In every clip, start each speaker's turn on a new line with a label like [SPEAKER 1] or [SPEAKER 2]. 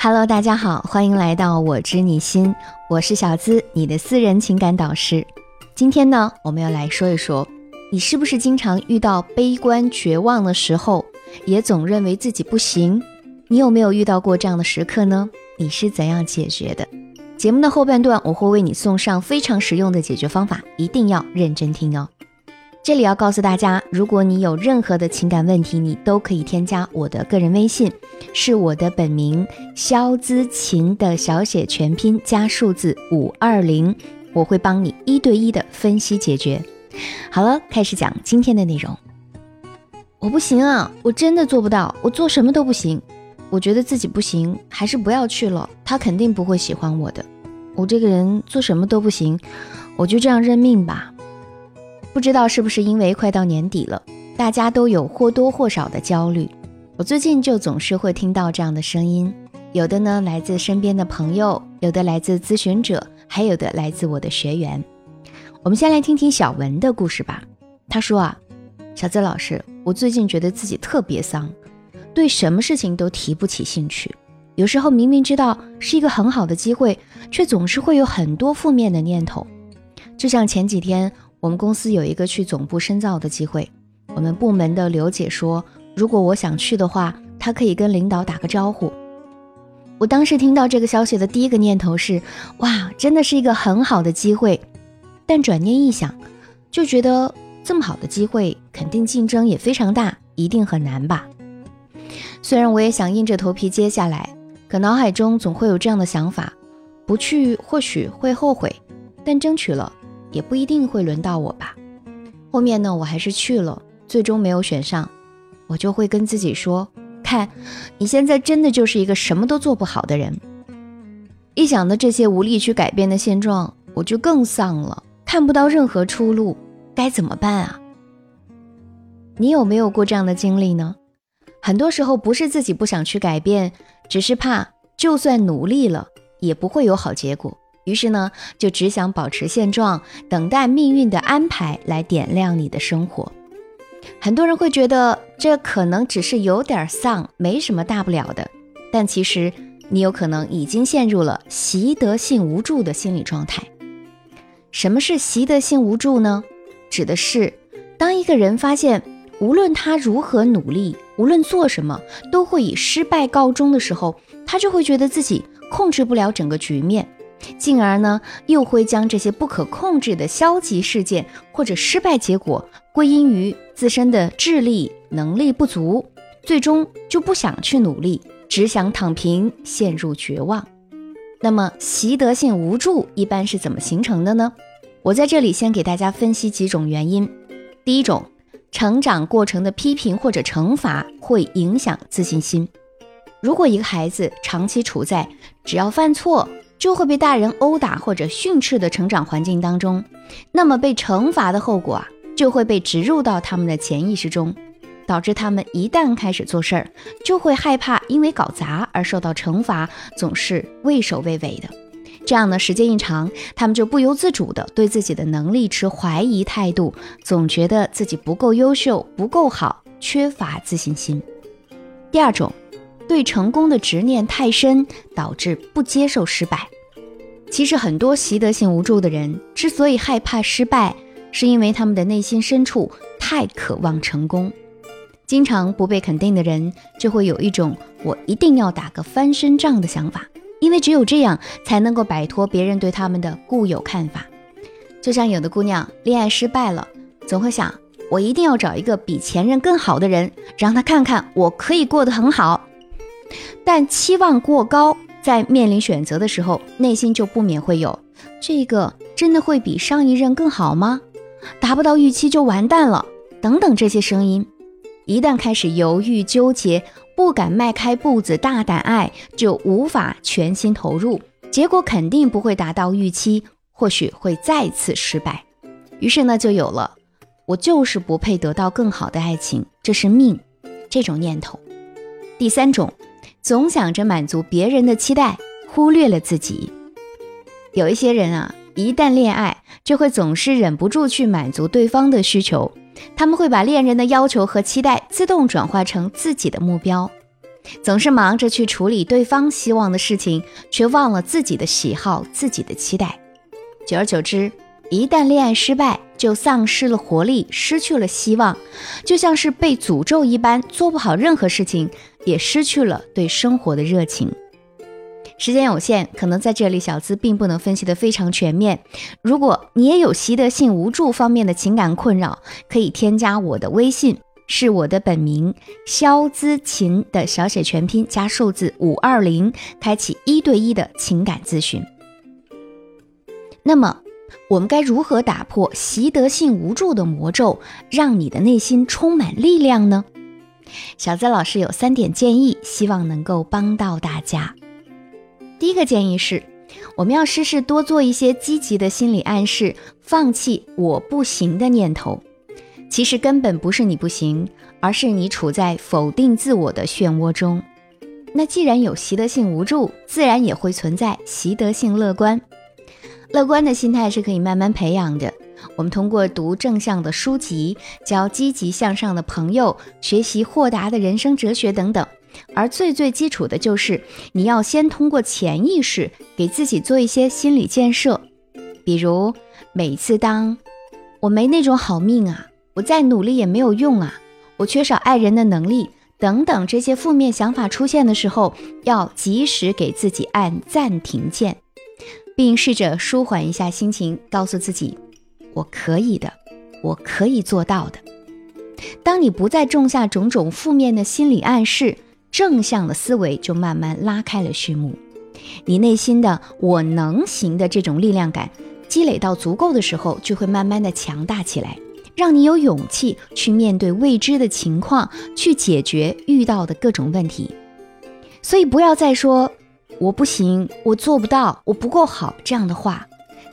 [SPEAKER 1] Hello，大家好，欢迎来到我知你心，我是小资，你的私人情感导师。今天呢，我们要来说一说，你是不是经常遇到悲观绝望的时候，也总认为自己不行？你有没有遇到过这样的时刻呢？你是怎样解决的？节目的后半段，我会为你送上非常实用的解决方法，一定要认真听哦。这里要告诉大家，如果你有任何的情感问题，你都可以添加我的个人微信，是我的本名肖姿琴的小写全拼加数字五二零，我会帮你一对一的分析解决。好了，开始讲今天的内容。我不行啊，我真的做不到，我做什么都不行。我觉得自己不行，还是不要去了。他肯定不会喜欢我的。我这个人做什么都不行，我就这样认命吧。不知道是不是因为快到年底了，大家都有或多或少的焦虑。我最近就总是会听到这样的声音，有的呢来自身边的朋友，有的来自咨询者，还有的来自我的学员。我们先来听听小文的故事吧。他说啊，小资老师，我最近觉得自己特别丧，对什么事情都提不起兴趣。有时候明明知道是一个很好的机会，却总是会有很多负面的念头。就像前几天。我们公司有一个去总部深造的机会，我们部门的刘姐说，如果我想去的话，她可以跟领导打个招呼。我当时听到这个消息的第一个念头是，哇，真的是一个很好的机会。但转念一想，就觉得这么好的机会，肯定竞争也非常大，一定很难吧。虽然我也想硬着头皮接下来，可脑海中总会有这样的想法：不去或许会后悔，但争取了。也不一定会轮到我吧。后面呢，我还是去了，最终没有选上，我就会跟自己说：“看，你现在真的就是一个什么都做不好的人。”一想到这些无力去改变的现状，我就更丧了，看不到任何出路，该怎么办啊？你有没有过这样的经历呢？很多时候不是自己不想去改变，只是怕就算努力了，也不会有好结果。于是呢，就只想保持现状，等待命运的安排来点亮你的生活。很多人会觉得这可能只是有点丧，没什么大不了的。但其实你有可能已经陷入了习得性无助的心理状态。什么是习得性无助呢？指的是当一个人发现无论他如何努力，无论做什么都会以失败告终的时候，他就会觉得自己控制不了整个局面。进而呢，又会将这些不可控制的消极事件或者失败结果归因于自身的智力能力不足，最终就不想去努力，只想躺平，陷入绝望。那么习得性无助一般是怎么形成的呢？我在这里先给大家分析几种原因。第一种，成长过程的批评或者惩罚会影响自信心。如果一个孩子长期处在只要犯错，就会被大人殴打或者训斥的成长环境当中，那么被惩罚的后果啊，就会被植入到他们的潜意识中，导致他们一旦开始做事儿，就会害怕因为搞砸而受到惩罚，总是畏首畏尾的。这样呢，时间一长，他们就不由自主的对自己的能力持怀疑态度，总觉得自己不够优秀、不够好，缺乏自信心。第二种。对成功的执念太深，导致不接受失败。其实，很多习得性无助的人之所以害怕失败，是因为他们的内心深处太渴望成功。经常不被肯定的人，就会有一种“我一定要打个翻身仗”的想法，因为只有这样才能够摆脱别人对他们的固有看法。就像有的姑娘恋爱失败了，总会想：“我一定要找一个比前任更好的人，让他看看我可以过得很好。”但期望过高，在面临选择的时候，内心就不免会有这个真的会比上一任更好吗？达不到预期就完蛋了，等等这些声音，一旦开始犹豫纠结，不敢迈开步子大胆爱，就无法全心投入，结果肯定不会达到预期，或许会再次失败。于是呢，就有了我就是不配得到更好的爱情，这是命这种念头。第三种。总想着满足别人的期待，忽略了自己。有一些人啊，一旦恋爱，就会总是忍不住去满足对方的需求。他们会把恋人的要求和期待自动转化成自己的目标。总是忙着去处理对方希望的事情，却忘了自己的喜好、自己的期待。久而久之，一旦恋爱失败，就丧失了活力，失去了希望，就像是被诅咒一般，做不好任何事情，也失去了对生活的热情。时间有限，可能在这里小资并不能分析的非常全面。如果你也有习得性无助方面的情感困扰，可以添加我的微信。是我的本名肖姿琴的小写全拼加数字五二零，开启一对一的情感咨询。那么，我们该如何打破习得性无助的魔咒，让你的内心充满力量呢？小资老师有三点建议，希望能够帮到大家。第一个建议是，我们要试试多做一些积极的心理暗示，放弃“我不行”的念头。其实根本不是你不行，而是你处在否定自我的漩涡中。那既然有习得性无助，自然也会存在习得性乐观。乐观的心态是可以慢慢培养的。我们通过读正向的书籍、交积极向上的朋友、学习豁达的人生哲学等等。而最最基础的就是，你要先通过潜意识给自己做一些心理建设，比如每次当我没那种好命啊。我再努力也没有用啊！我缺少爱人的能力，等等，这些负面想法出现的时候，要及时给自己按暂停键，并试着舒缓一下心情，告诉自己：“我可以的，我可以做到的。”当你不再种下种种负面的心理暗示，正向的思维就慢慢拉开了序幕。你内心的“我能行”的这种力量感积累到足够的时候，就会慢慢的强大起来。让你有勇气去面对未知的情况，去解决遇到的各种问题。所以不要再说“我不行，我做不到，我不够好”这样的话，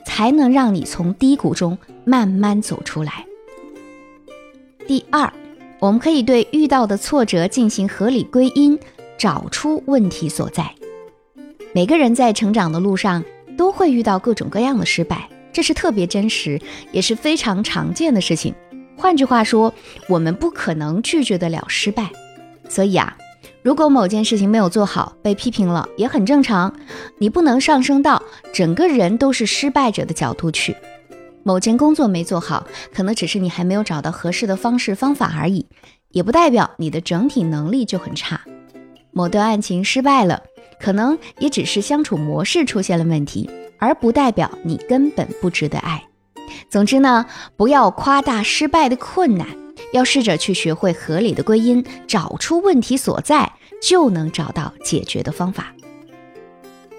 [SPEAKER 1] 才能让你从低谷中慢慢走出来。第二，我们可以对遇到的挫折进行合理归因，找出问题所在。每个人在成长的路上都会遇到各种各样的失败。这是特别真实，也是非常常见的事情。换句话说，我们不可能拒绝得了失败。所以啊，如果某件事情没有做好，被批评了也很正常。你不能上升到整个人都是失败者的角度去。某件工作没做好，可能只是你还没有找到合适的方式方法而已，也不代表你的整体能力就很差。某段爱情失败了，可能也只是相处模式出现了问题。而不代表你根本不值得爱。总之呢，不要夸大失败的困难，要试着去学会合理的归因，找出问题所在，就能找到解决的方法。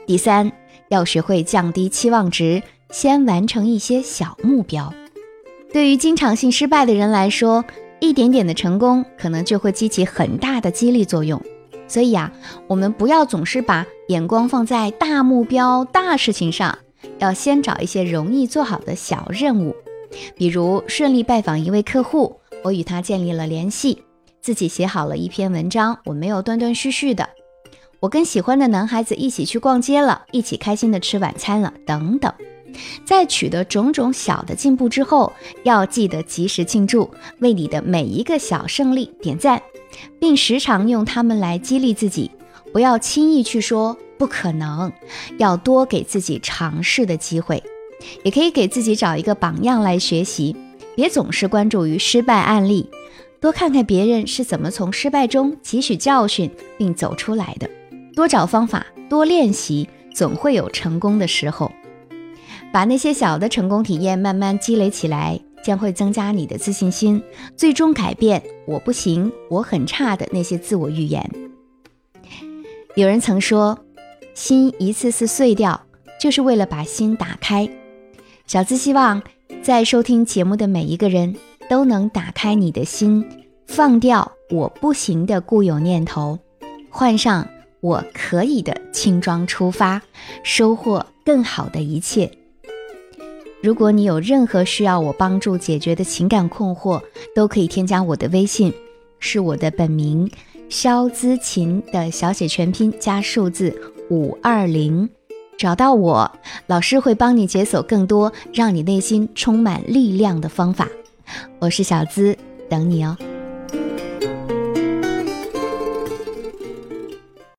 [SPEAKER 1] 第三，要学会降低期望值，先完成一些小目标。对于经常性失败的人来说，一点点的成功可能就会激起很大的激励作用。所以呀，我们不要总是把眼光放在大目标、大事情上，要先找一些容易做好的小任务。比如顺利拜访一位客户，我与他建立了联系；自己写好了一篇文章，我没有断断续续的；我跟喜欢的男孩子一起去逛街了，一起开心的吃晚餐了，等等。在取得种种小的进步之后，要记得及时庆祝，为你的每一个小胜利点赞。并时常用它们来激励自己，不要轻易去说不可能，要多给自己尝试的机会，也可以给自己找一个榜样来学习，别总是关注于失败案例，多看看别人是怎么从失败中汲取教训并走出来的，多找方法，多练习，总会有成功的时候，把那些小的成功体验慢慢积累起来。将会增加你的自信心，最终改变“我不行，我很差”的那些自我预言。有人曾说，心一次次碎掉，就是为了把心打开。小资希望在收听节目的每一个人都能打开你的心，放掉“我不行”的固有念头，换上“我可以”的轻装出发，收获更好的一切。如果你有任何需要我帮助解决的情感困惑，都可以添加我的微信，是我的本名肖姿琴的小写全拼加数字五二零，找到我，老师会帮你解锁更多让你内心充满力量的方法。我是小资，等你哦。